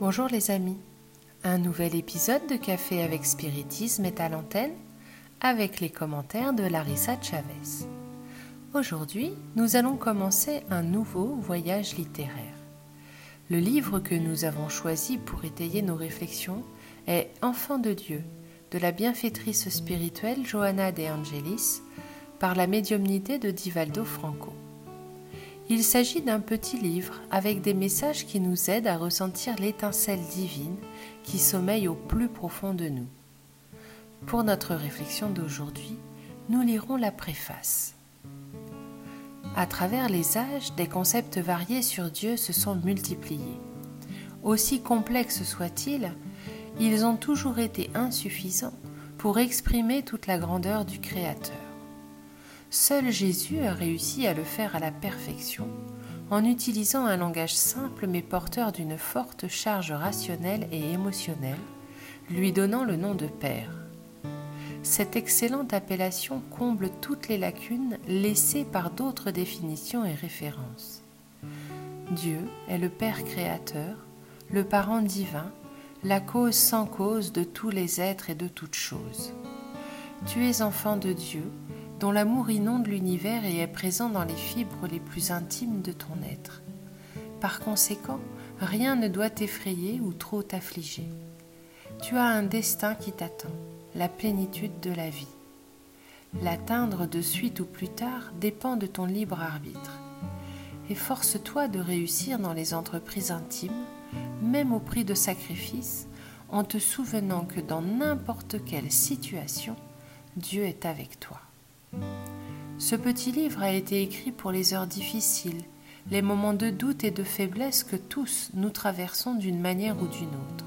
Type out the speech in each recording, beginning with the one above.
Bonjour les amis, un nouvel épisode de Café avec Spiritisme est à l'antenne avec les commentaires de Larissa Chavez. Aujourd'hui, nous allons commencer un nouveau voyage littéraire. Le livre que nous avons choisi pour étayer nos réflexions est Enfant de Dieu de la bienfaitrice spirituelle Johanna de Angelis par la médiumnité de Divaldo Franco. Il s'agit d'un petit livre avec des messages qui nous aident à ressentir l'étincelle divine qui sommeille au plus profond de nous. Pour notre réflexion d'aujourd'hui, nous lirons la préface. À travers les âges, des concepts variés sur Dieu se sont multipliés. Aussi complexes soient-ils, ils ont toujours été insuffisants pour exprimer toute la grandeur du Créateur. Seul Jésus a réussi à le faire à la perfection en utilisant un langage simple mais porteur d'une forte charge rationnelle et émotionnelle, lui donnant le nom de Père. Cette excellente appellation comble toutes les lacunes laissées par d'autres définitions et références. Dieu est le Père créateur, le parent divin, la cause sans cause de tous les êtres et de toutes choses. Tu es enfant de Dieu, dont l'amour inonde l'univers et est présent dans les fibres les plus intimes de ton être. Par conséquent, rien ne doit t'effrayer ou trop t'affliger. Tu as un destin qui t'attend, la plénitude de la vie. L'atteindre de suite ou plus tard dépend de ton libre arbitre. Efforce-toi de réussir dans les entreprises intimes, même au prix de sacrifices, en te souvenant que dans n'importe quelle situation, Dieu est avec toi. Ce petit livre a été écrit pour les heures difficiles, les moments de doute et de faiblesse que tous nous traversons d'une manière ou d'une autre.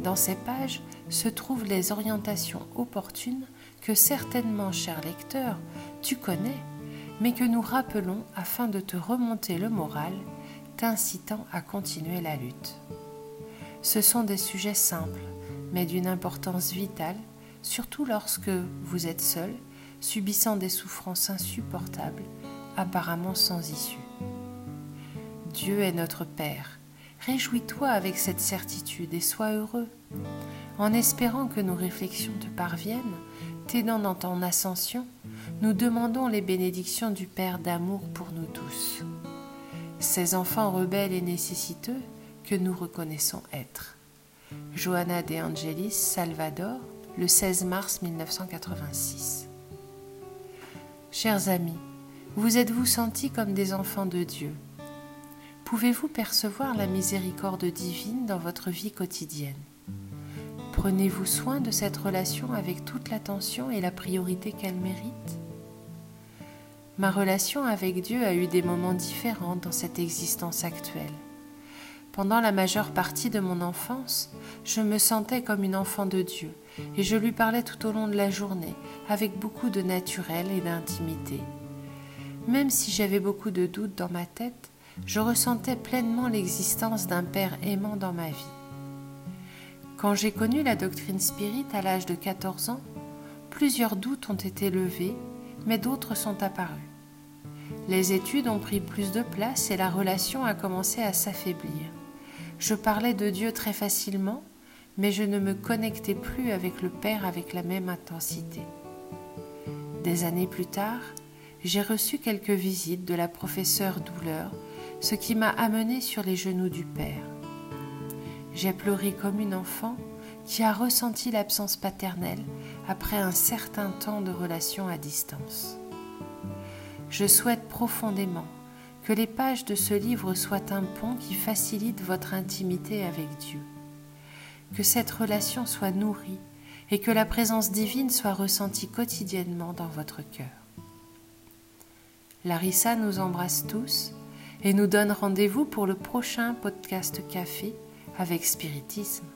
Dans ces pages se trouvent les orientations opportunes que certainement, cher lecteur, tu connais, mais que nous rappelons afin de te remonter le moral, t'incitant à continuer la lutte. Ce sont des sujets simples, mais d'une importance vitale, surtout lorsque vous êtes seul subissant des souffrances insupportables, apparemment sans issue. Dieu est notre Père. Réjouis-toi avec cette certitude et sois heureux. En espérant que nos réflexions te parviennent, t'aidant dans ton ascension, nous demandons les bénédictions du Père d'amour pour nous tous. Ces enfants rebelles et nécessiteux que nous reconnaissons être. Johanna de Angelis, Salvador, le 16 mars 1986. Chers amis, vous êtes-vous sentis comme des enfants de Dieu? Pouvez-vous percevoir la miséricorde divine dans votre vie quotidienne? Prenez-vous soin de cette relation avec toute l'attention et la priorité qu'elle mérite? Ma relation avec Dieu a eu des moments différents dans cette existence actuelle. Pendant la majeure partie de mon enfance, je me sentais comme une enfant de Dieu et je lui parlais tout au long de la journée avec beaucoup de naturel et d'intimité. Même si j'avais beaucoup de doutes dans ma tête, je ressentais pleinement l'existence d'un Père aimant dans ma vie. Quand j'ai connu la doctrine spirit à l'âge de 14 ans, plusieurs doutes ont été levés, mais d'autres sont apparus. Les études ont pris plus de place et la relation a commencé à s'affaiblir. Je parlais de Dieu très facilement, mais je ne me connectais plus avec le Père avec la même intensité. Des années plus tard, j'ai reçu quelques visites de la professeure Douleur, ce qui m'a amené sur les genoux du Père. J'ai pleuré comme une enfant qui a ressenti l'absence paternelle après un certain temps de relation à distance. Je souhaite profondément que les pages de ce livre soient un pont qui facilite votre intimité avec Dieu que cette relation soit nourrie et que la présence divine soit ressentie quotidiennement dans votre cœur. Larissa nous embrasse tous et nous donne rendez-vous pour le prochain podcast café avec spiritisme.